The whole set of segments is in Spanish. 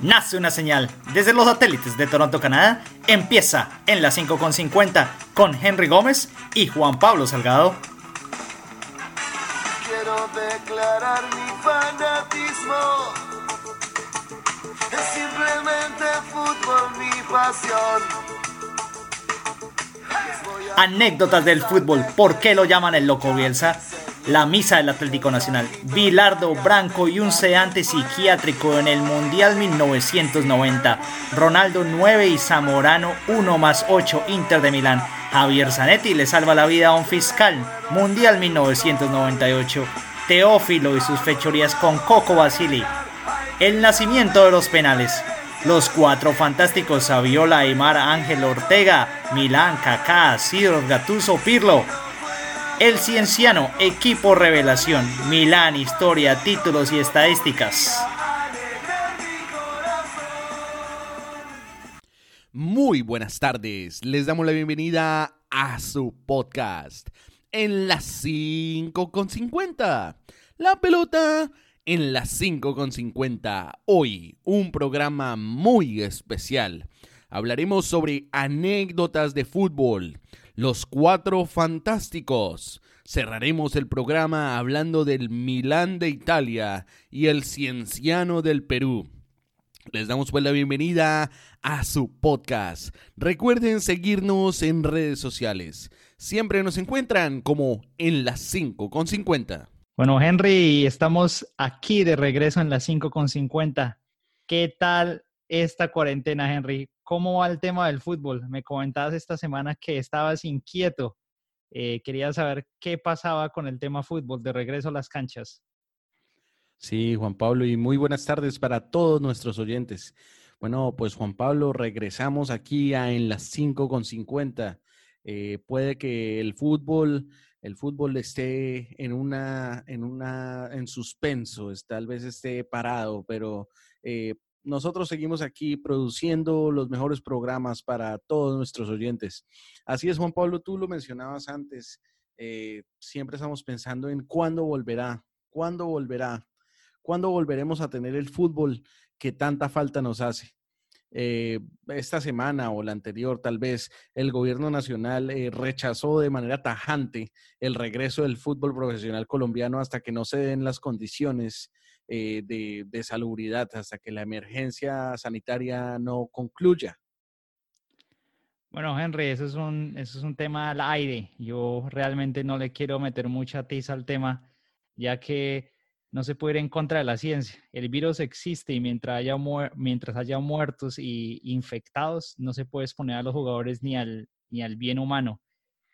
nace una señal desde los satélites de Toronto, Canadá. Empieza en las 5.50 con Henry Gómez y Juan Pablo Salgado. Quiero declarar mi fanatismo. Es simplemente fútbol mi pasión. Anécdotas del fútbol. ¿Por qué lo llaman el Loco Bielsa? La misa del Atlético Nacional, Bilardo Branco y un seante psiquiátrico en el Mundial 1990, Ronaldo 9 y Zamorano 1 más 8 Inter de Milán, Javier Zanetti le salva la vida a un fiscal, Mundial 1998, Teófilo y sus fechorías con Coco Basili, el nacimiento de los penales, los cuatro fantásticos Saviola, Aymar, Ángel Ortega, Milán, Kaká, Sidro, Gatuso, Pirlo, el Cienciano, equipo revelación, Milán, historia, títulos y estadísticas. Muy buenas tardes, les damos la bienvenida a su podcast en las 5 con 50. La pelota en las 5 con 50. Hoy un programa muy especial. Hablaremos sobre anécdotas de fútbol los Cuatro Fantásticos. Cerraremos el programa hablando del Milán de Italia y el Cienciano del Perú. Les damos pues la bienvenida a su podcast. Recuerden seguirnos en redes sociales. Siempre nos encuentran como en las 5 con 50. Bueno, Henry, estamos aquí de regreso en las 5 con 50. ¿Qué tal esta cuarentena, Henry? ¿Cómo va el tema del fútbol? Me comentabas esta semana que estabas inquieto. Eh, quería saber qué pasaba con el tema fútbol de regreso a las canchas. Sí, Juan Pablo, y muy buenas tardes para todos nuestros oyentes. Bueno, pues Juan Pablo, regresamos aquí a en las 5 con 50. Eh, puede que el fútbol, el fútbol esté en una, en una, en suspenso, tal vez esté parado, pero eh, nosotros seguimos aquí produciendo los mejores programas para todos nuestros oyentes. Así es, Juan Pablo, tú lo mencionabas antes, eh, siempre estamos pensando en cuándo volverá, cuándo volverá, cuándo volveremos a tener el fútbol que tanta falta nos hace. Eh, esta semana o la anterior, tal vez, el gobierno nacional eh, rechazó de manera tajante el regreso del fútbol profesional colombiano hasta que no se den las condiciones eh, de, salubridad hasta que la emergencia sanitaria no concluya. Bueno, Henry, eso es, un, eso es un tema al aire. Yo realmente no le quiero meter mucha tiza al tema, ya que no se puede ir en contra de la ciencia. El virus existe y mientras haya, mientras haya muertos y infectados, no se puede exponer a los jugadores ni al, ni al bien humano.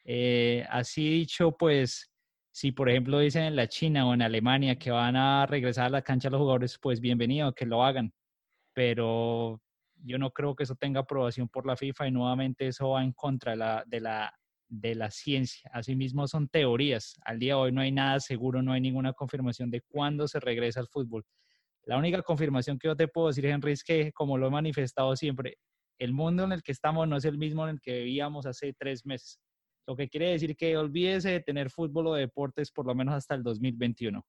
Eh, así dicho, pues si por ejemplo dicen en la China o en Alemania que van a regresar a la cancha los jugadores, pues bienvenido, que lo hagan. Pero yo no creo que eso tenga aprobación por la FIFA y nuevamente eso va en contra de la, de la, de la ciencia. Asimismo son teorías. Al día de hoy no hay nada seguro, no hay ninguna confirmación de cuándo se regresa al fútbol. La única confirmación que yo te puedo decir, Henry, es que, como lo he manifestado siempre, el mundo en el que estamos no es el mismo en el que vivíamos hace tres meses. Lo que quiere decir que olvídese de tener fútbol o deportes por lo menos hasta el 2021.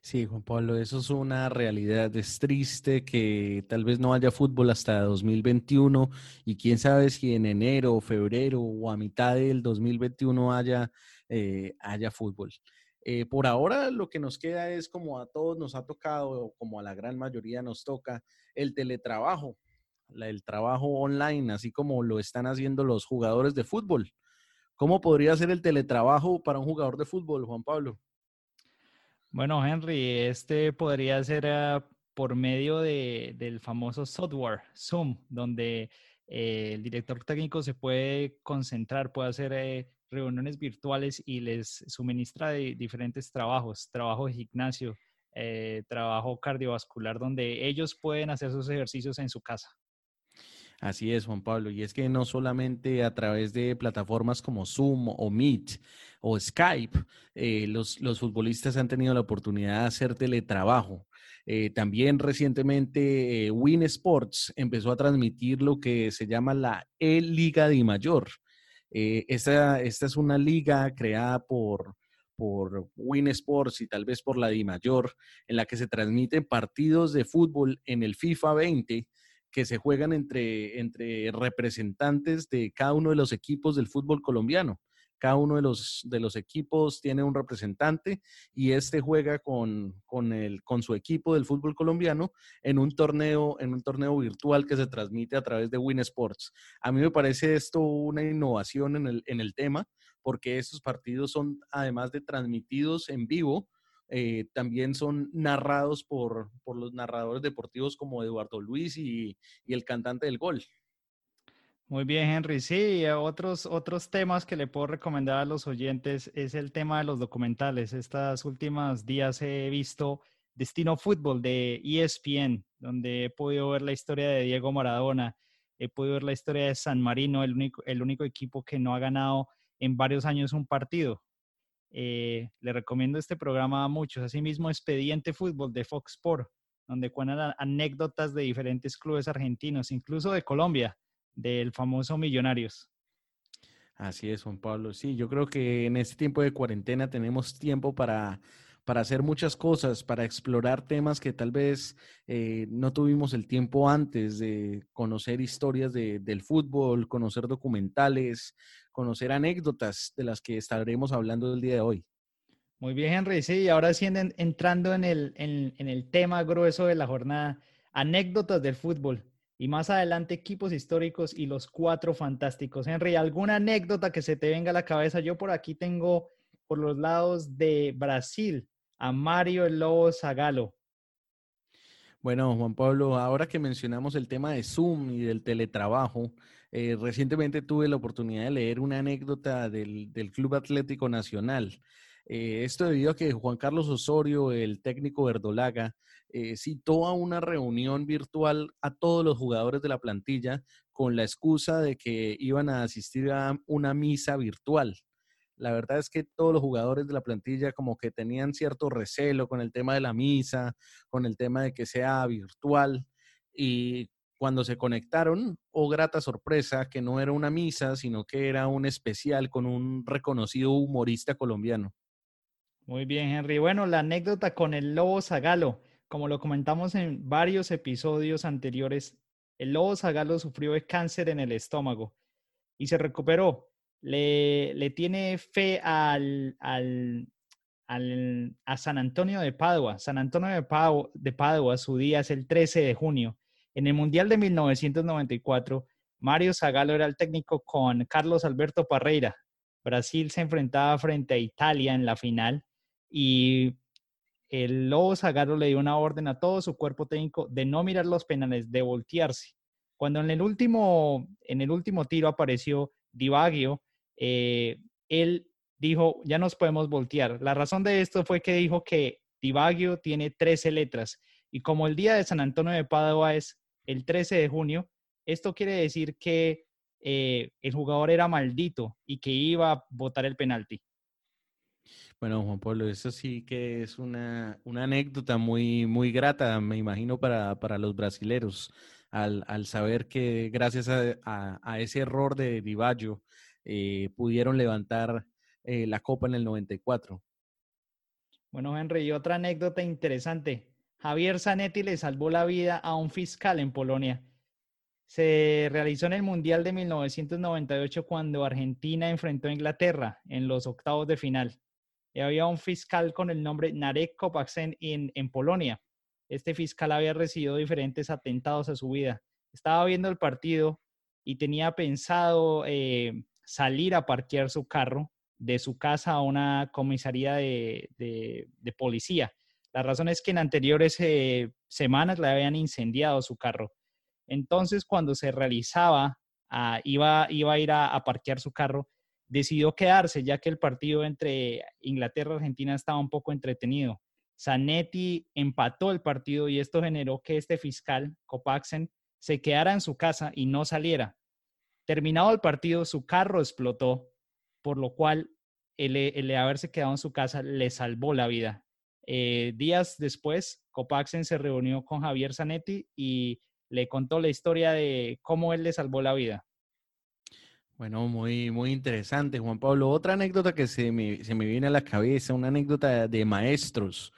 Sí, Juan Pablo, eso es una realidad. Es triste que tal vez no haya fútbol hasta 2021 y quién sabe si en enero, febrero o a mitad del 2021 haya, eh, haya fútbol. Eh, por ahora lo que nos queda es como a todos nos ha tocado, como a la gran mayoría nos toca, el teletrabajo, el trabajo online, así como lo están haciendo los jugadores de fútbol. ¿Cómo podría ser el teletrabajo para un jugador de fútbol, Juan Pablo? Bueno, Henry, este podría ser ah, por medio del famoso software Zoom, donde eh, el director técnico se puede concentrar, puede hacer eh, reuniones virtuales y les suministra diferentes trabajos, trabajo de gimnasio, eh, trabajo cardiovascular, donde ellos pueden hacer sus ejercicios en su casa. Así es, Juan Pablo. Y es que no solamente a través de plataformas como Zoom o Meet o Skype, eh, los, los, futbolistas han tenido la oportunidad de hacer teletrabajo. Eh, también recientemente eh, Win Sports empezó a transmitir lo que se llama la E-Liga de Mayor. esta, esta es una liga creada por, por Win Sports y tal vez por la DiMayor, en la que se transmiten partidos de fútbol en el FIFA 20 que se juegan entre, entre representantes de cada uno de los equipos del fútbol colombiano. Cada uno de los, de los equipos tiene un representante y este juega con, con, el, con su equipo del fútbol colombiano en un, torneo, en un torneo virtual que se transmite a través de Win Sports. A mí me parece esto una innovación en el, en el tema porque estos partidos son, además de transmitidos en vivo, eh, también son narrados por, por, los narradores deportivos como Eduardo Luis y, el cantante del gol. Muy bien, Henry. Sí, otros, otros temas que le puedo recomendar a los oyentes es el tema de los documentales. Estas últimas días he visto Destino Fútbol de ESPN, donde he podido ver la historia de Diego Maradona, he podido ver la historia de San Marino, el único, el único equipo que no ha ganado en varios años un partido. Eh, le recomiendo este programa a muchos. Asimismo, Expediente Fútbol de Fox Sport, donde cuentan anécdotas de diferentes clubes argentinos, incluso de Colombia del famoso Millonarios. Así es, Juan Pablo. Sí, yo creo que en este tiempo de cuarentena tenemos tiempo para, para hacer muchas cosas, para explorar temas que tal vez eh, no tuvimos el tiempo antes de conocer historias del fútbol, conocer documentales, conocer anécdotas de las que estaremos hablando el día de hoy. Muy bien, Henry. Sí, ahora sí entrando en el, en el tema grueso de la jornada, anécdotas del fútbol y más adelante equipos históricos y los cuatro fantásticos. Henry, ¿alguna anécdota que se te venga a la cabeza? Yo por aquí tengo por los lados de Brasil a Mario el Lobo Zagalo. Bueno, Juan Pablo, ahora que mencionamos el tema de Zoom y del teletrabajo, eh, recientemente tuve la oportunidad de leer una anécdota del, del Club Atlético Nacional. Eh, esto debido a que Juan Carlos Osorio, el técnico verdolaga, eh, citó a una reunión virtual a todos los jugadores de la plantilla con la excusa de que iban a asistir a una misa virtual. La verdad es que todos los jugadores de la plantilla como que tenían cierto recelo con el tema de la misa, con el tema de que sea virtual. Y cuando se conectaron, oh grata sorpresa, que no era una misa, sino que era un especial con un reconocido humorista colombiano. Muy bien, Henry. Bueno, la anécdota con el lobo zagalo. Como lo comentamos en varios episodios anteriores, el lobo zagalo sufrió de cáncer en el estómago y se recuperó. Le, le tiene fe al, al, al, a San Antonio de Padua. San Antonio de, Padua, de Padua, su día es el 13 de junio. En el Mundial de 1994, Mario Zagalo era el técnico con Carlos Alberto Parreira. Brasil se enfrentaba frente a Italia en la final y el Lobo Zagaro le dio una orden a todo su cuerpo técnico de no mirar los penales, de voltearse. Cuando en el último, en el último tiro apareció Divagio, eh, él dijo, ya nos podemos voltear. La razón de esto fue que dijo que Divagio tiene 13 letras y como el día de San Antonio de Padua es el 13 de junio, esto quiere decir que eh, el jugador era maldito y que iba a votar el penalti. Bueno, Juan Pablo, eso sí que es una, anécdota muy, muy grata, me imagino, para, los brasileros, al, saber que gracias a, ese error de Divallo eh, pudieron levantar eh, la copa en el 94. Bueno, Henry, y otra anécdota interesante. Javier Zanetti le salvó la vida a un fiscal en Polonia. Se realizó en el Mundial de 1998 cuando Argentina enfrentó a Inglaterra en los octavos de final había un fiscal con el nombre Narek Kopaksen en, en Polonia. Este fiscal había recibido diferentes atentados a su vida. Estaba viendo el partido y tenía pensado eh, salir a parquear su carro de su casa a una comisaría de, de, policía. La razón es que en anteriores eh, semanas le habían incendiado su carro. Entonces, cuando se realizaba, ah, iba, iba a ir a, a parquear su carro, decidió quedarse ya que el partido entre Inglaterra y Argentina estaba un poco entretenido. Zanetti empató el partido y esto generó que este fiscal, Copaxen, se quedara en su casa y no saliera. Terminado el partido, su carro explotó, por lo cual el, el haberse quedado en su casa le salvó la vida. Eh, días después, Copaxen se reunió con Javier Zanetti y le contó la historia de cómo él le salvó la vida. Bueno, muy, muy interesante, Juan Pablo. Otra anécdota que se me, se me viene a la cabeza, una anécdota de maestros.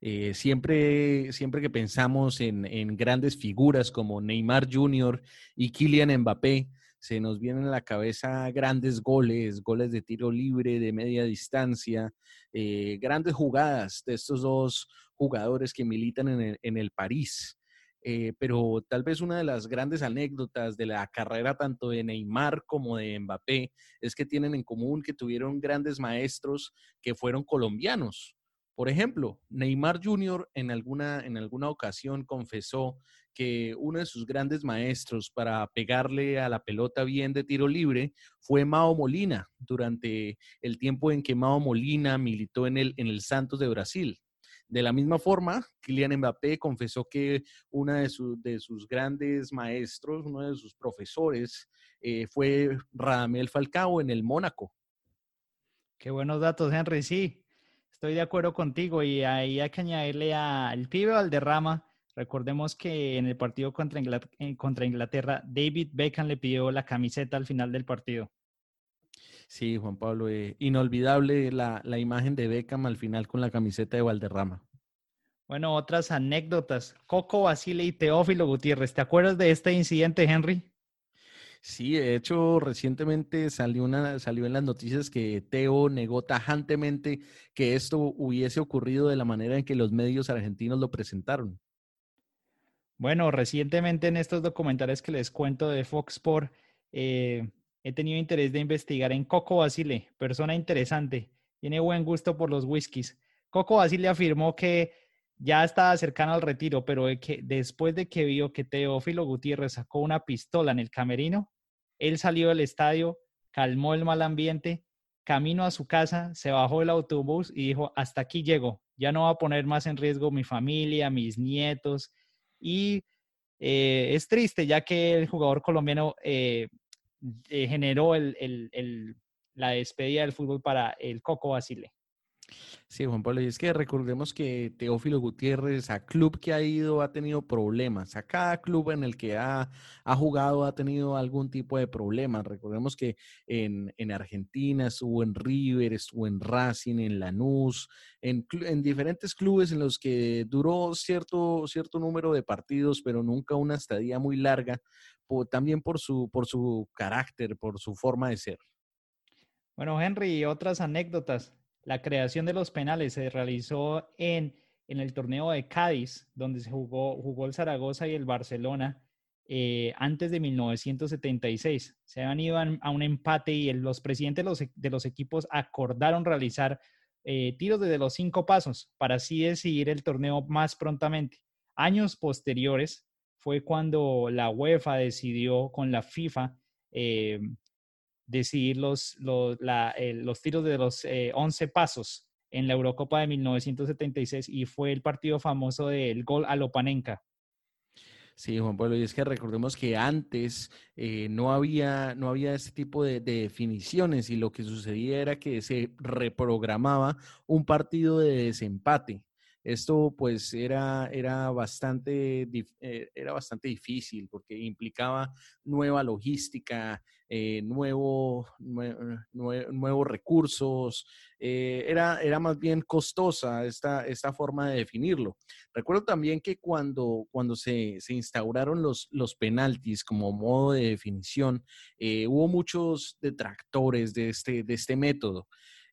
Eh, siempre, siempre que pensamos en, en, grandes figuras como Neymar Jr. y Kylian Mbappé, se nos vienen a la cabeza grandes goles, goles de tiro libre, de media distancia, eh, grandes jugadas de estos dos jugadores que militan en el, en el París. Eh, pero tal vez una de las grandes anécdotas de la carrera tanto de Neymar como de Mbappé es que tienen en común que tuvieron grandes maestros que fueron colombianos. Por ejemplo, Neymar Jr. en alguna, en alguna ocasión confesó que uno de sus grandes maestros para pegarle a la pelota bien de tiro libre fue Mao Molina durante el tiempo en que Mao Molina militó en el, en el Santos de Brasil. De la misma forma, Kylian Mbappé confesó que uno de, de sus grandes maestros, uno de sus profesores, eh, fue Radamel Falcao en el Mónaco. Qué buenos datos, Henry. Sí, estoy de acuerdo contigo y ahí hay que añadirle al pibe Valderrama. Recordemos que en el partido contra Inglaterra, eh, contra Inglaterra, David Beckham le pidió la camiseta al final del partido. Sí, Juan Pablo, eh, inolvidable la, la, imagen de Beckham al final con la camiseta de Valderrama. Bueno, otras anécdotas. Coco Basile y Teófilo Gutiérrez. ¿Te acuerdas de este incidente, Henry? Sí, de hecho, recientemente salió, una, salió en las noticias que Teo negó tajantemente que esto hubiese ocurrido de la manera en que los medios argentinos lo presentaron. Bueno, recientemente en estos documentales que les cuento de Fox Sport, eh, he tenido interés de investigar en Coco Basile, persona interesante, tiene buen gusto por los whiskies. Coco Basile afirmó que ya estaba cercano al retiro, pero que después de que vio que Teófilo Gutiérrez sacó una pistola en el camerino, él salió del estadio, calmó el mal ambiente, camino a su casa, se bajó del autobús y dijo, hasta aquí llego, ya no va a poner más en riesgo mi familia, mis nietos. Y eh, es triste, ya que el jugador colombiano eh, eh, generó la despedida del fútbol para el Coco Basile. Sí, Juan Pablo, y es que recordemos que Teófilo Gutiérrez, a club que ha ido, ha tenido problemas. A cada club en el que ha, jugado ha tenido algún tipo de problemas. Recordemos que en, Argentina estuvo en River, estuvo en Racing, en Lanús, en, en diferentes clubes en los que duró cierto, cierto número de partidos, pero nunca una estadía muy larga, también por su, por su carácter, por su forma de ser. Bueno, Henry, otras anécdotas. La creación de los penales se realizó en, en el torneo de Cádiz, donde se jugó, jugó el Zaragoza y el Barcelona eh, antes de 1976. Se han ido a, un empate y los presidentes de los, equipos acordaron realizar eh, tiros desde los cinco pasos para así decidir el torneo más prontamente. Años posteriores fue cuando la UEFA decidió con la FIFA eh, decidir los, los, los tiros de los 11 eh, pasos en la Eurocopa de 1976 y fue el partido famoso del gol a Lopanenka. Sí, Juan Pablo, y es que recordemos que antes eh, no, había, no había este tipo de, definiciones y lo que sucedía era que se reprogramaba un partido de desempate. Esto pues era, era, bastante, eh, era bastante difícil porque implicaba nueva logística, eh, nuevo, nuevos recursos. Eh, era, era más bien costosa esta, esta forma de definirlo. Recuerdo también que cuando, cuando se, se instauraron los, los penaltis como modo de definición, hubo muchos detractores de este, de este método.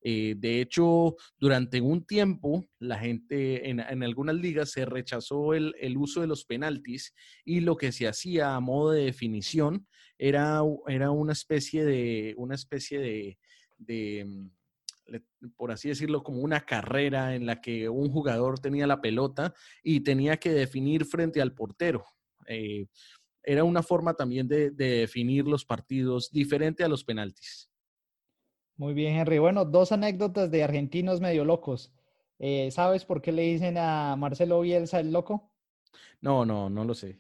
Eh, de hecho, durante un tiempo, la gente en, algunas ligas se rechazó el, uso de los penaltis y lo que se hacía a modo de definición era, una especie de, una especie de, mm, por así decirlo, como una carrera en la que un jugador tenía la pelota y tenía que definir frente al portero. Eh, era una forma también de, de definir los partidos diferente a los penaltis. Muy bien, Henry. Bueno, dos anécdotas de argentinos medio locos. Eh, ¿Sabes por qué le dicen a Marcelo Bielsa el loco? No, no, no lo sé.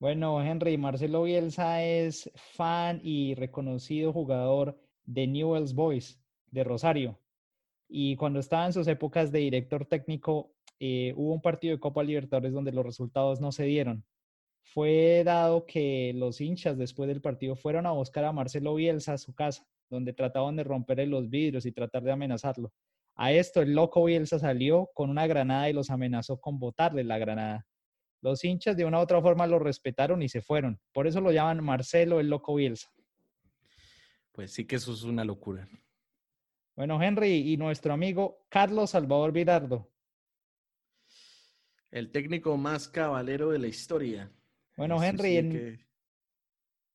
Bueno, Henry, Marcelo Bielsa es fan y reconocido jugador de Newell's Boys de Rosario. Y cuando estaba en sus épocas de director técnico, eh, hubo un partido de Copa Libertadores donde los resultados no se dieron. fue dado que los hinchas después del partido fueron a buscar a Marcelo Bielsa a su casa, donde trataban de romperle los vidrios y tratar de amenazarlo. A esto el loco Bielsa salió con una granada y los amenazó con botarle la granada. Los hinchas de una u otra forma lo respetaron y se fueron. Por eso lo llaman Marcelo el loco Bielsa. Pues sí que eso es una locura. Bueno, Henry, y nuestro amigo Carlos Salvador Virardo. El técnico más cabalero de la historia. Bueno, Henry, en,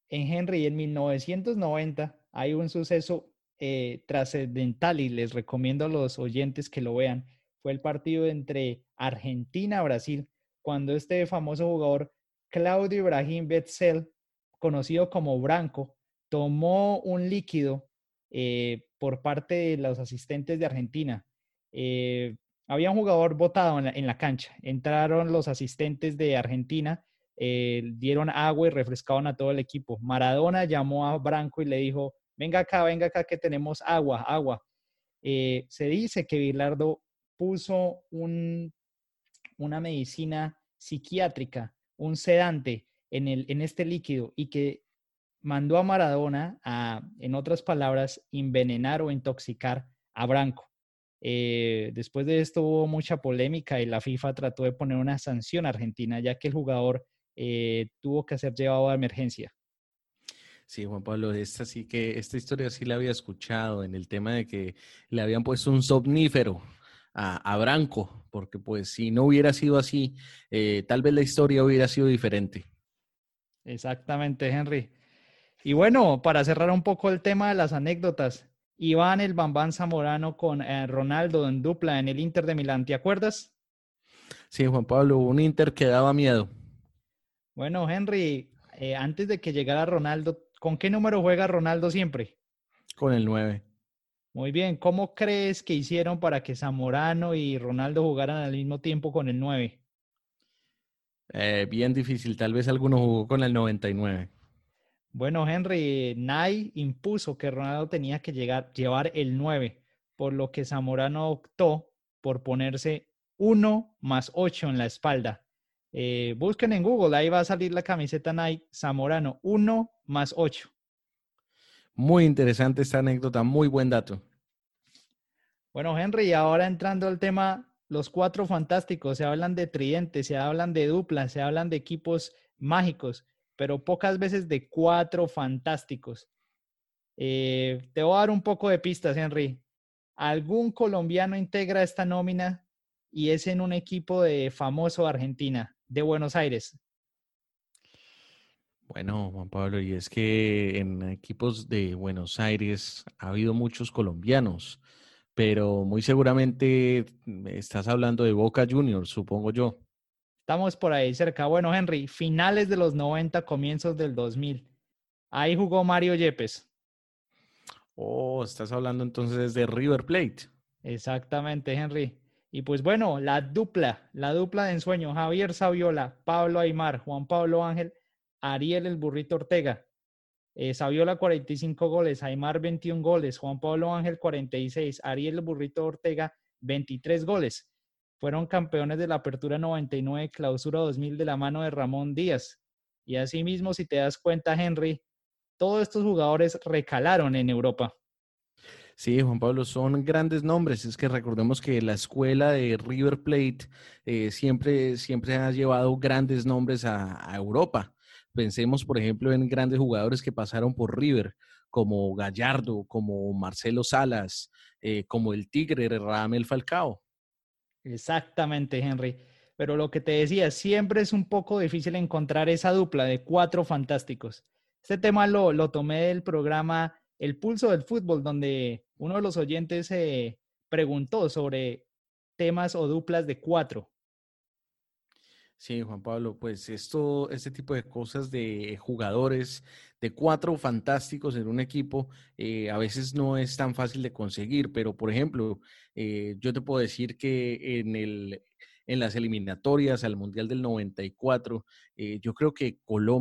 Henry, en 1990 hay un suceso eh, trascendental y les recomiendo a los oyentes que lo vean. Fue el partido entre Argentina-Brasil, cuando este famoso jugador Claudio Ibrahim Betzel, conocido como Branco, tomó un líquido eh, por parte de los asistentes de Argentina. Eh, había un jugador votado en la, cancha. Entraron los asistentes de Argentina, eh, dieron agua y refrescaron a todo el equipo. Maradona llamó a Branco y le dijo, venga acá, venga acá que tenemos agua, agua. se dice que Bilardo puso un, una medicina psiquiátrica, un sedante en este líquido y que mandó a Maradona a, en otras palabras, envenenar o intoxicar a Branco. Eh, después de esto hubo mucha polémica y la FIFA trató de poner una sanción a Argentina, ya que el jugador eh, tuvo que ser llevado a emergencia. Sí, Juan Pablo, esta sí que, esta historia sí la había escuchado en el tema de que le habían puesto un somnífero a, Branco, porque pues si no hubiera sido así, eh, tal vez la historia hubiera sido diferente. Exactamente, Henry. Y bueno, para cerrar un poco el tema de las anécdotas, Iván el Bambán Zamorano con eh, Ronaldo en dupla en el Inter de Milán, ¿te acuerdas? Sí, Juan Pablo, un Inter que daba miedo. Bueno, Henry, eh, antes de que llegara Ronaldo, ¿con qué número juega Ronaldo siempre? Con el 9. Muy bien, ¿cómo crees que hicieron para que Zamorano y Ronaldo jugaran al mismo tiempo con el 9? Eh, bien difícil, tal vez alguno jugó con el 99. Bueno, Henry, Nay impuso que Ronaldo tenía que llegar, llevar el 9, por lo que Zamorano optó por ponerse 1 más 8 en la espalda. Eh, busquen en Google, ahí va a salir la camiseta Nike Zamorano, 1 más 8. Muy interesante esta anécdota, muy buen dato. Bueno, Henry, ahora entrando al tema, los cuatro fantásticos, se hablan de tridentes, se hablan de duplas, se hablan de equipos mágicos pero pocas veces de cuatro fantásticos. Eh, te voy a dar un poco de pistas, Henry. ¿Algún colombiano integra esta nómina y es en un equipo de famoso Argentina, de Buenos Aires? Bueno, Juan Pablo, y es que en equipos de Buenos Aires ha habido muchos colombianos, pero muy seguramente estás hablando de Boca Juniors, supongo yo. Estamos por ahí cerca. Bueno, Henry, finales de los 90, comienzos del 2000. Ahí jugó Mario Yepes. Oh, estás hablando entonces de River Plate. Exactamente, Henry. Y pues bueno, la dupla, la dupla de ensueño, Javier Saviola, Pablo Aymar, Juan Pablo Ángel, Ariel el Burrito Ortega. Eh, Saviola 45 goles, Aymar 21 goles, Juan Pablo Ángel 46, Ariel el Burrito Ortega 23 goles. Fueron campeones de la Apertura 99, Clausura 2000 de la mano de Ramón Díaz. Y asimismo, si te das cuenta, Henry, todos estos jugadores recalaron en Europa. Sí, Juan Pablo, son grandes nombres. Es que recordemos que la escuela de River Plate eh, siempre, siempre ha llevado grandes nombres a, Europa. Pensemos, por ejemplo, en grandes jugadores que pasaron por River, como Gallardo, como Marcelo Salas, eh, como el Tigre Ramel Falcao. Exactamente, Henry. Pero lo que te decía, siempre es un poco difícil encontrar esa dupla de cuatro fantásticos. Este tema lo, lo tomé del programa El Pulso del Fútbol, donde uno de los oyentes se preguntó sobre temas o duplas de cuatro. Sí, Juan Pablo, pues esto, este tipo de cosas de jugadores, de cuatro fantásticos en un equipo, eh, a veces no es tan fácil de conseguir, pero por ejemplo, eh, yo te puedo decir que en el, en las eliminatorias al Mundial del 94. Eh, yo creo que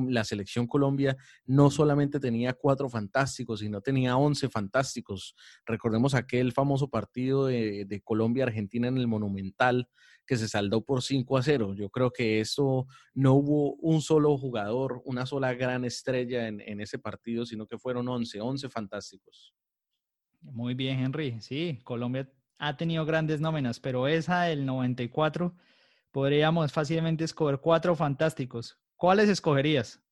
la selección Colombia no solamente tenía cuatro fantásticos, sino tenía once fantásticos. Recordemos aquel famoso partido de, Colombia-Argentina en el Monumental que se saldó por 5 a 0. Yo creo que eso no hubo un solo jugador, una sola gran estrella en, en ese partido, sino que fueron 11, 11 fantásticos. Muy bien, Henry. Sí, Colombia ha tenido grandes nóminas, pero esa del 94 podríamos fácilmente escoger cuatro fantásticos. ¿Cuáles escogerías?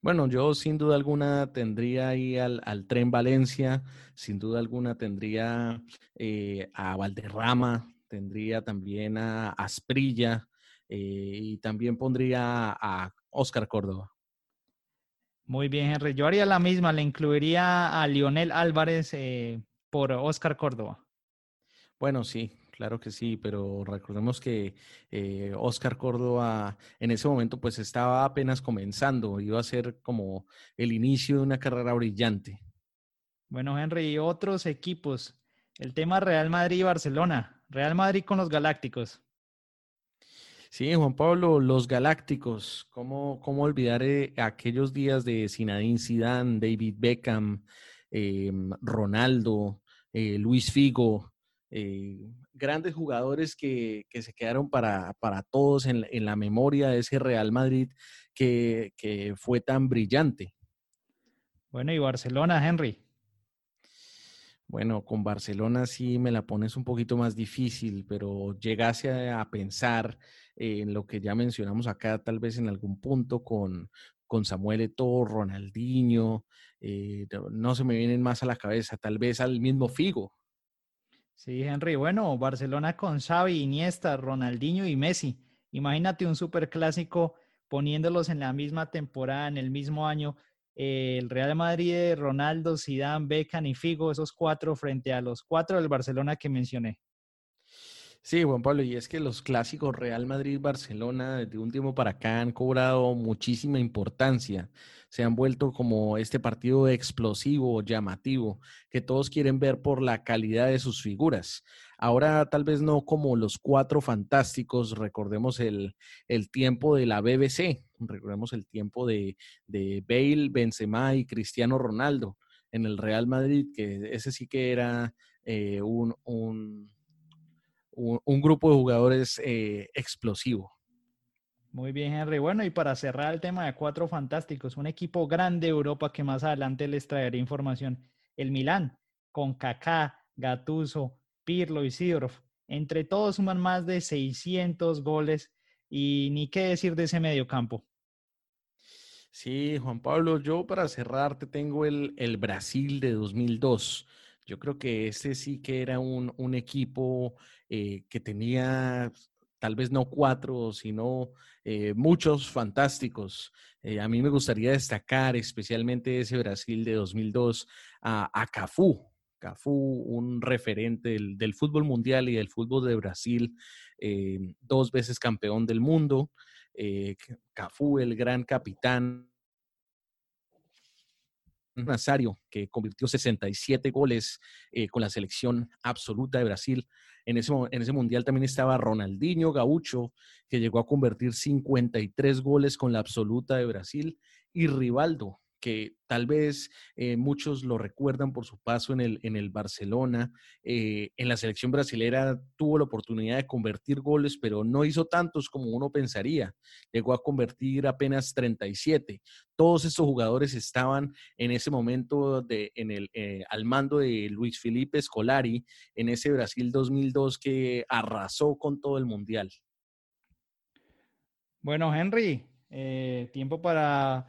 Bueno, yo sin duda alguna tendría ahí al, Tren Valencia, sin duda alguna tendría eh, a Valderrama, tendría también a Asprilla eh, y también pondría a Oscar Córdoba. Muy bien, Henry. Yo haría la misma, le incluiría a Lionel Álvarez eh, por Oscar Córdoba. Bueno, sí, claro que sí, pero recordemos que eh, Oscar Córdoba en ese momento pues estaba apenas comenzando, iba a ser como el inicio de una carrera brillante. Bueno, Henry, otros equipos. El tema Real Madrid y Barcelona. Real Madrid con los Galácticos. Sí, Juan Pablo, los Galácticos, ¿cómo, cómo olvidar eh, aquellos días de Zinedine Zidane, David Beckham, eh, Ronaldo, eh, Luis Figo, grandes jugadores que, se quedaron para, todos en, la memoria de ese Real Madrid que, que fue tan brillante. Bueno, y Barcelona, Henry. Bueno, con Barcelona sí me la pones un poquito más difícil, pero llegase a pensar en lo que ya mencionamos acá, tal vez en algún punto con, con Samuel Eto'o, Ronaldinho, eh, no se me vienen más a la cabeza, tal vez al mismo Figo. Sí, Henry, bueno, Barcelona con Xavi, Iniesta, Ronaldinho y Messi. Imagínate un superclásico poniéndolos en la misma temporada, en el mismo año. el Real Madrid, Ronaldo, Zidane, Beckham y Figo, esos cuatro frente a los cuatro del Barcelona que mencioné. Sí, Juan Pablo, y es que los clásicos Real Madrid-Barcelona desde un tiempo para acá han cobrado muchísima importancia. Se han vuelto como este partido explosivo, llamativo, que todos quieren ver por la calidad de sus figuras. Ahora tal vez no como los cuatro fantásticos, recordemos el, tiempo de la BBC, recordemos el tiempo de, de Bale, Benzema y Cristiano Ronaldo en el Real Madrid, que ese sí que era eh, un un, grupo de jugadores eh, explosivo. Muy bien, Henry. Bueno, y para cerrar el tema de cuatro fantásticos, un equipo grande de Europa que más adelante les traeré información. El Milán, con Kaká, Gatuso, Pirlo y Sidorov. Entre todos suman más de 600 goles y ni qué decir de ese mediocampo. Sí, Juan Pablo, yo para cerrar te tengo el, el Brasil de 2002. Yo creo que ese sí que era un, un equipo eh, que tenía tal vez no cuatro, sino eh, muchos fantásticos. Eh, a mí me gustaría destacar especialmente ese Brasil de 2002 a, a Cafú. Cafú, un referente del, del, fútbol mundial y del fútbol de Brasil, dos veces campeón del mundo. Cafú, el gran capitán Nazario, que convirtió 67 goles eh, con la selección absoluta de Brasil. En ese, en ese mundial también estaba Ronaldinho Gaucho, que llegó a convertir 53 goles con la absoluta de Brasil, y Rivaldo, que tal vez eh, muchos lo recuerdan por su paso en el, en el Barcelona. Eh, en la selección brasilera tuvo la oportunidad de convertir goles, pero no hizo tantos como uno pensaría. Llegó a convertir apenas 37. Todos estos jugadores estaban en ese momento de, en el, eh, al mando de Luis Felipe Scolari en ese Brasil 2002 que arrasó con todo el Mundial. Bueno, Henry, tiempo para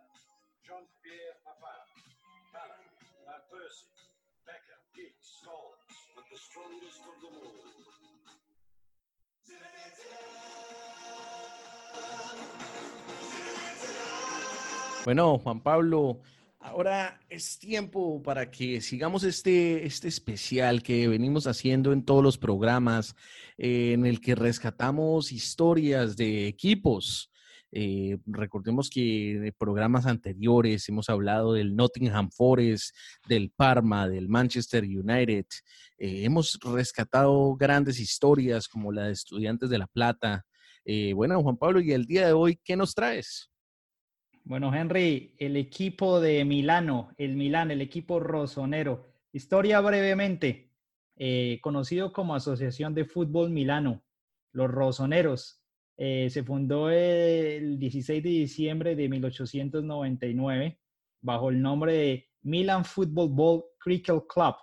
Bueno, Juan Pablo, ahora es tiempo para que sigamos este, este especial que venimos haciendo en todos los programas, eh, en el que rescatamos historias de equipos eh, recordemos que en programas anteriores hemos hablado del Nottingham Forest, del Parma, del Manchester United. Eh, hemos rescatado grandes historias como la de Estudiantes de La Plata. bueno, Juan Pablo, y el día de hoy, ¿qué nos traes? Bueno, Henry, el equipo de Milano, el Milán, el equipo rosonero. Historia brevemente, eh, conocido como Asociación de Fútbol Milano, los rosoneros. Eh, se fundó el 16 de diciembre de 1899 bajo el nombre de Milan Football Ball Cricket Club.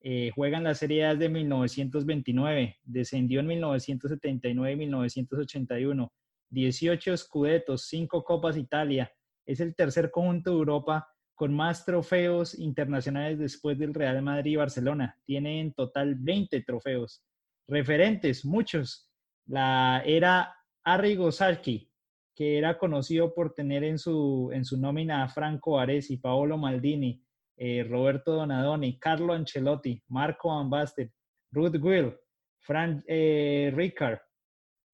Eh, juega en la Serie de 1929, descendió en 1979 y 1981 18 Scudettos, 5 Copas Italia. Es el tercer conjunto de Europa con más trofeos internacionales después del Real Madrid y Barcelona. Tiene en total 20 trofeos. Referentes, muchos. La era Arrigo Sacchi, que era conocido por tener en su, en su nómina a Franco Aresi, Paolo Maldini, eh, Roberto Donadoni, Carlo Ancelotti, Marco Van Ruth Will, Frank eh, Ricard.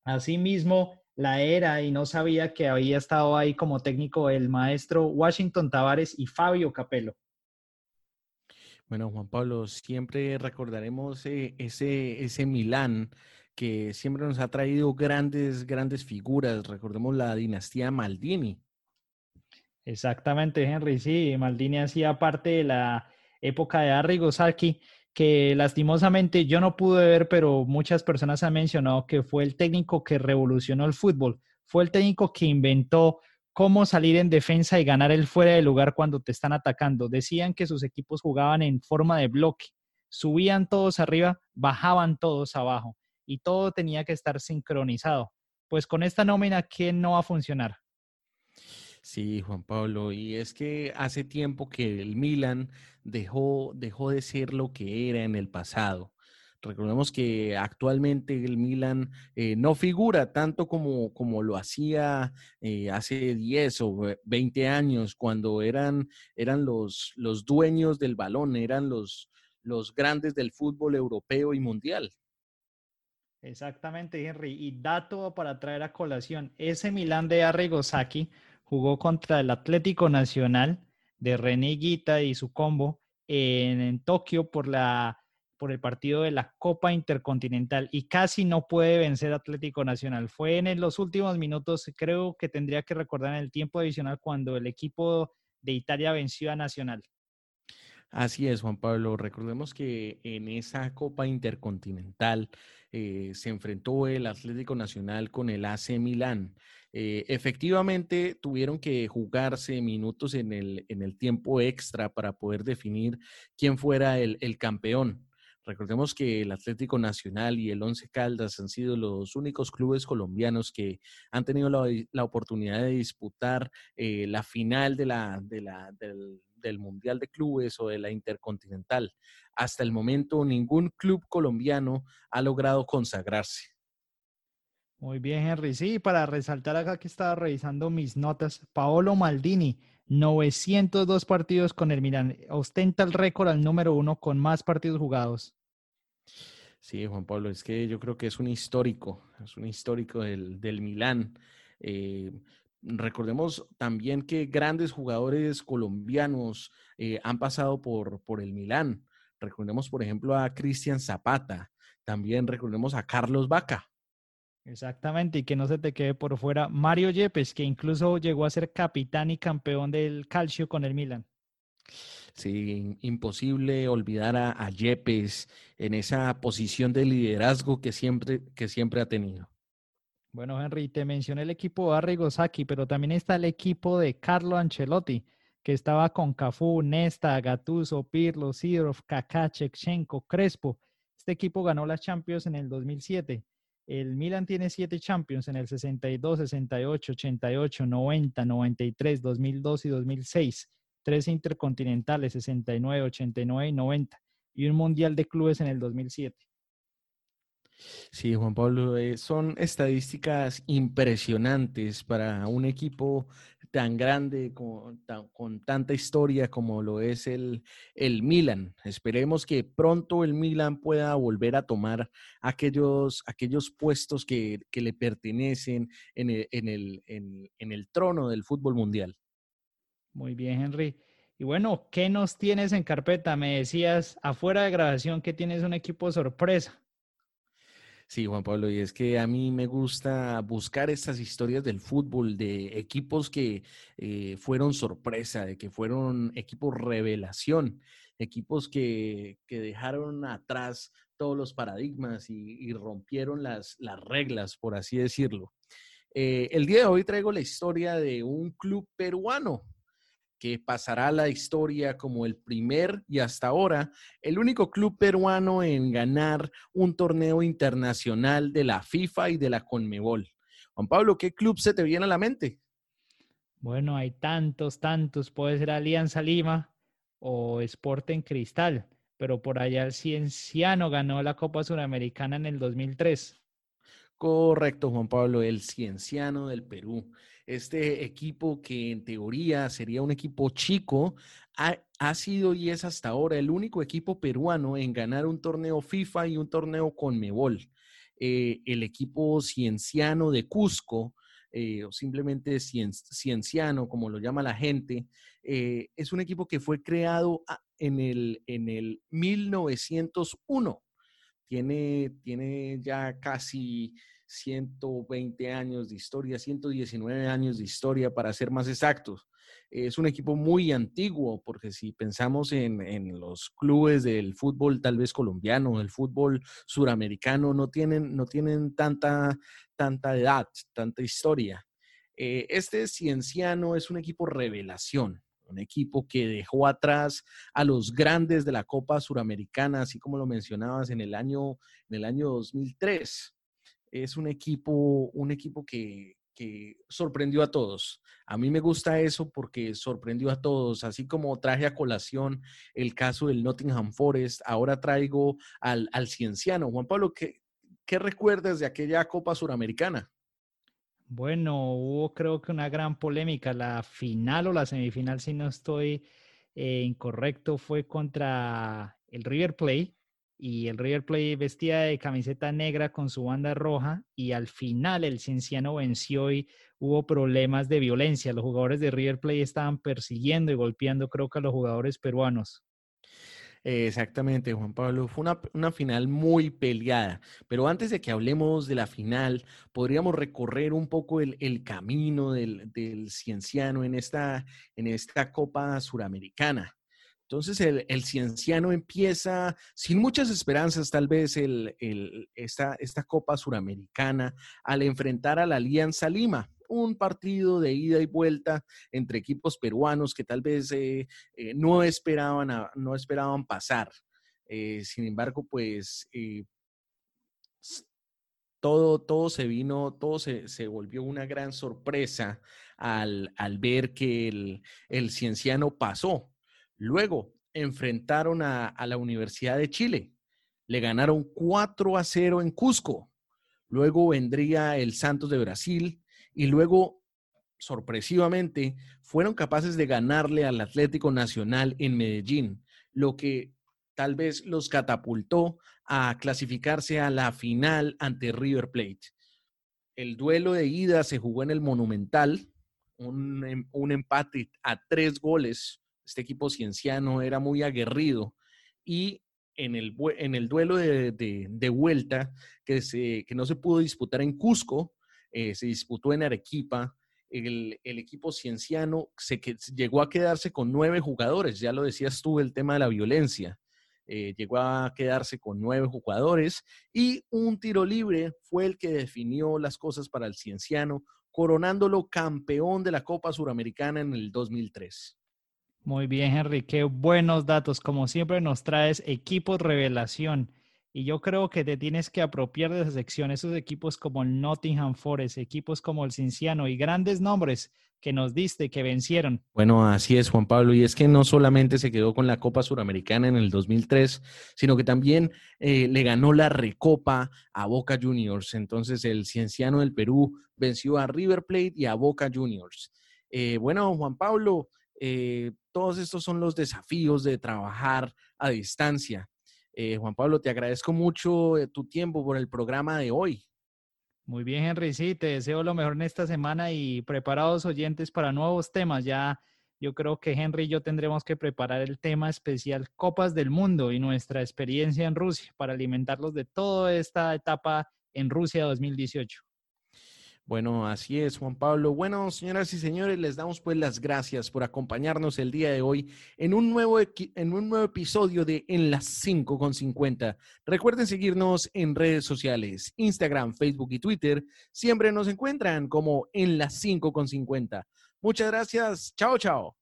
Asimismo, la era y no sabía que había estado ahí como técnico el maestro Washington Tavares y Fabio Capello. Bueno, Juan Pablo, siempre recordaremos eh, ese, ese Milán que siempre nos ha traído grandes, grandes figuras. Recordemos la dinastía Maldini. Exactamente, Henry, sí, Maldini hacía parte de la época de Arrigo Sacchi que lastimosamente yo no pude ver, pero muchas personas han mencionado que fue el técnico que revolucionó el fútbol, fue el técnico que inventó cómo salir en defensa y ganar el fuera de lugar cuando te están atacando. Decían que sus equipos jugaban en forma de bloque, subían todos arriba, bajaban todos abajo y todo tenía que estar sincronizado. Pues con esta nómina, ¿quién no va a funcionar? Sí, Juan Pablo, y es que hace tiempo que el Milan dejó, dejó de ser lo que era en el pasado. Recordemos que actualmente el Milan eh, no figura tanto como, como lo hacía eh, hace 10 o 20 años, cuando eran, eran los, los dueños del balón, eran los, los grandes del fútbol europeo y mundial. Exactamente, Henry. Y dato para traer a colación, ese Milan de Arrigo jugó contra el Atlético Nacional de René Guita y su combo en, Tokio por, la, por el partido de la Copa Intercontinental y casi no puede vencer Atlético Nacional. Fue en los últimos minutos, creo que tendría que recordar en el tiempo adicional cuando el equipo de Italia venció a Nacional. Así es, Juan Pablo. Recordemos que en esa Copa Intercontinental eh, se enfrentó el Atlético Nacional con el AC Milán. Eh, efectivamente, tuvieron que jugarse minutos en el, en el tiempo extra para poder definir quién fuera el, campeón. Recordemos que el Atlético Nacional y el Once Caldas han sido los únicos clubes colombianos que han tenido la, oportunidad de disputar eh, la final de la, del, del Mundial de Clubes o de la Intercontinental. Hasta el momento, ningún club colombiano ha logrado consagrarse. Muy bien, Henry. Sí, para resaltar acá que estaba revisando mis notas, Paolo Maldini, 902 partidos con el Milan. Ostenta el récord al número uno con más partidos jugados. Sí, Juan Pablo, es que yo creo que es un histórico, es un histórico del, del Milán. Eh, recordemos también que grandes jugadores colombianos eh, han pasado por, por el Milán. Recordemos, por ejemplo, a Cristian Zapata. También recordemos a Carlos Vaca. Exactamente, y que no se te quede por fuera Mario Yepes, que incluso llegó a ser capitán y campeón del calcio con el Milan. Sí, imposible olvidar a, Yepes en esa posición de liderazgo que siempre, que siempre ha tenido. Bueno, Henry, te mencioné el equipo de Arrigo Sacchi, pero también está el equipo de Carlo Ancelotti, que estaba con Cafú, Nesta, Gattuso, Pirlo, Sidorov, Kaká, Chechenko, Crespo. Este equipo ganó las Champions en el 2007 el Milan tiene siete Champions en el 62, 68, 88, 90, 93, 2002 y 2006. Tres intercontinentales, 69, 89 y 90. Y un Mundial de Clubes en el 2007. Sí, Juan Pablo, eh, son estadísticas impresionantes para un equipo tan grande, con, tanta historia como lo es el, el Milan. Esperemos que pronto el Milan pueda volver a tomar aquellos, aquellos puestos que, le pertenecen en el, en, el, en el trono del fútbol mundial. Muy bien, Henry. Y bueno, ¿qué nos tienes en carpeta? Me decías afuera de grabación que tienes un equipo sorpresa. Sí, Juan Pablo, y es que a mí me gusta buscar estas historias del fútbol, de equipos que eh, fueron sorpresa, de que fueron equipos revelación, equipos que, dejaron atrás todos los paradigmas y, rompieron las, las, reglas, por así decirlo. Eh, el día de hoy traigo la historia de un club peruano, que pasará a la historia como el primer y hasta ahora el único club peruano en ganar un torneo internacional de la FIFA y de la Conmebol. Juan Pablo, ¿qué club se te viene a la mente? Bueno, hay tantos, tantos. Puede ser Alianza Lima o Sporting Cristal, pero por allá el Cienciano ganó la Copa Suramericana en el 2003. Correcto, Juan Pablo, el Cienciano del Perú este equipo que en teoría sería un equipo chico, ha, sido y es hasta ahora el único equipo peruano en ganar un torneo FIFA y un torneo con Mebol. Eh, el equipo cienciano de Cusco, eh, o simplemente cienciano, como lo llama la gente, eh, es un equipo que fue creado en el, en el 1901. Tiene, tiene ya casi 120 años de historia, 119 años de historia para ser más exactos. Es un equipo muy antiguo, porque si pensamos en, los clubes del fútbol tal vez colombiano, el fútbol suramericano, no tienen, no tienen tanta, tanta edad, tanta historia. Eh, este Cienciano es un equipo revelación, un equipo que dejó atrás a los grandes de la Copa Suramericana, así como lo mencionabas en el año, en el año 2003 es un equipo, un equipo que, sorprendió a todos. A mí me gusta eso porque sorprendió a todos, así como traje a colación el caso del Nottingham Forest, ahora traigo al, al Cienciano. Juan Pablo, ¿qué, ¿qué recuerdas de aquella Copa Suramericana? Bueno, hubo creo que una gran polémica. La final o la semifinal, si no estoy eh, incorrecto, fue contra el River Plate y el River Plate vestía de camiseta negra con su banda roja y al final el Cienciano venció y hubo problemas de violencia. Los jugadores de River Plate estaban persiguiendo y golpeando creo que a los jugadores peruanos. Exactamente, Juan Pablo. Fue una, final muy peleada. Pero antes de que hablemos de la final, podríamos recorrer un poco el, camino del, del, Cienciano en esta, en esta Copa Suramericana. Entonces el, cienciano empieza sin muchas esperanzas, tal vez el, esta, esta Copa Suramericana, al enfrentar a la Alianza Lima, un partido de ida y vuelta entre equipos peruanos que tal vez eh, eh, no, esperaban no esperaban pasar. Eh, sin embargo, pues todo, todo se vino, todo se, volvió una gran sorpresa al, ver que el, el cienciano pasó Luego enfrentaron a, la Universidad de Chile. Le ganaron 4 a 0 en Cusco. Luego vendría el Santos de Brasil y luego, sorpresivamente, fueron capaces de ganarle al Atlético Nacional en Medellín, lo que tal vez los catapultó a clasificarse a la final ante River Plate. El duelo de ida se jugó en el Monumental, un, em, un empate a tres goles este equipo cienciano era muy aguerrido y en el, en el duelo de, vuelta que, se, que no se pudo disputar en Cusco, eh, se disputó en Arequipa. El, equipo cienciano se, que, llegó a quedarse con nueve jugadores, ya lo decías tú, el tema de la violencia. Eh, llegó a quedarse con nueve jugadores y un tiro libre fue el que definió las cosas para el cienciano, coronándolo campeón de la Copa Suramericana en el 2003. Muy bien, Henry, qué buenos datos. Como siempre nos traes equipos revelación. Y yo creo que te tienes que apropiar de esa sección, esos equipos como el Nottingham Forest, equipos como el Cinciano y grandes nombres que nos diste, que vencieron. Bueno, así es, Juan Pablo. Y es que no solamente se quedó con la Copa Suramericana en el 2003, sino que también eh, le ganó la Recopa a Boca Juniors. Entonces, el Cienciano del Perú venció a River Plate y a Boca Juniors. Eh, bueno, Juan Pablo, eh, todos estos son los desafíos de trabajar a distancia. Eh, Juan Pablo, te agradezco mucho tu tiempo por el programa de hoy. Muy bien, Henry, sí, te deseo lo mejor en esta semana y preparados oyentes para nuevos temas. Ya yo creo que Henry y yo tendremos que preparar el tema especial Copas del Mundo y nuestra experiencia en Rusia para alimentarlos de toda esta etapa en Rusia 2018. Bueno, así es, Juan Pablo. Bueno, señoras y señores, les damos pues las gracias por acompañarnos el día de hoy en un nuevo, en un nuevo episodio de En las 5 con 50. Recuerden seguirnos en redes sociales, Instagram, Facebook y Twitter. Siempre nos encuentran como En las 5 con 50. Muchas gracias. Chao, chao.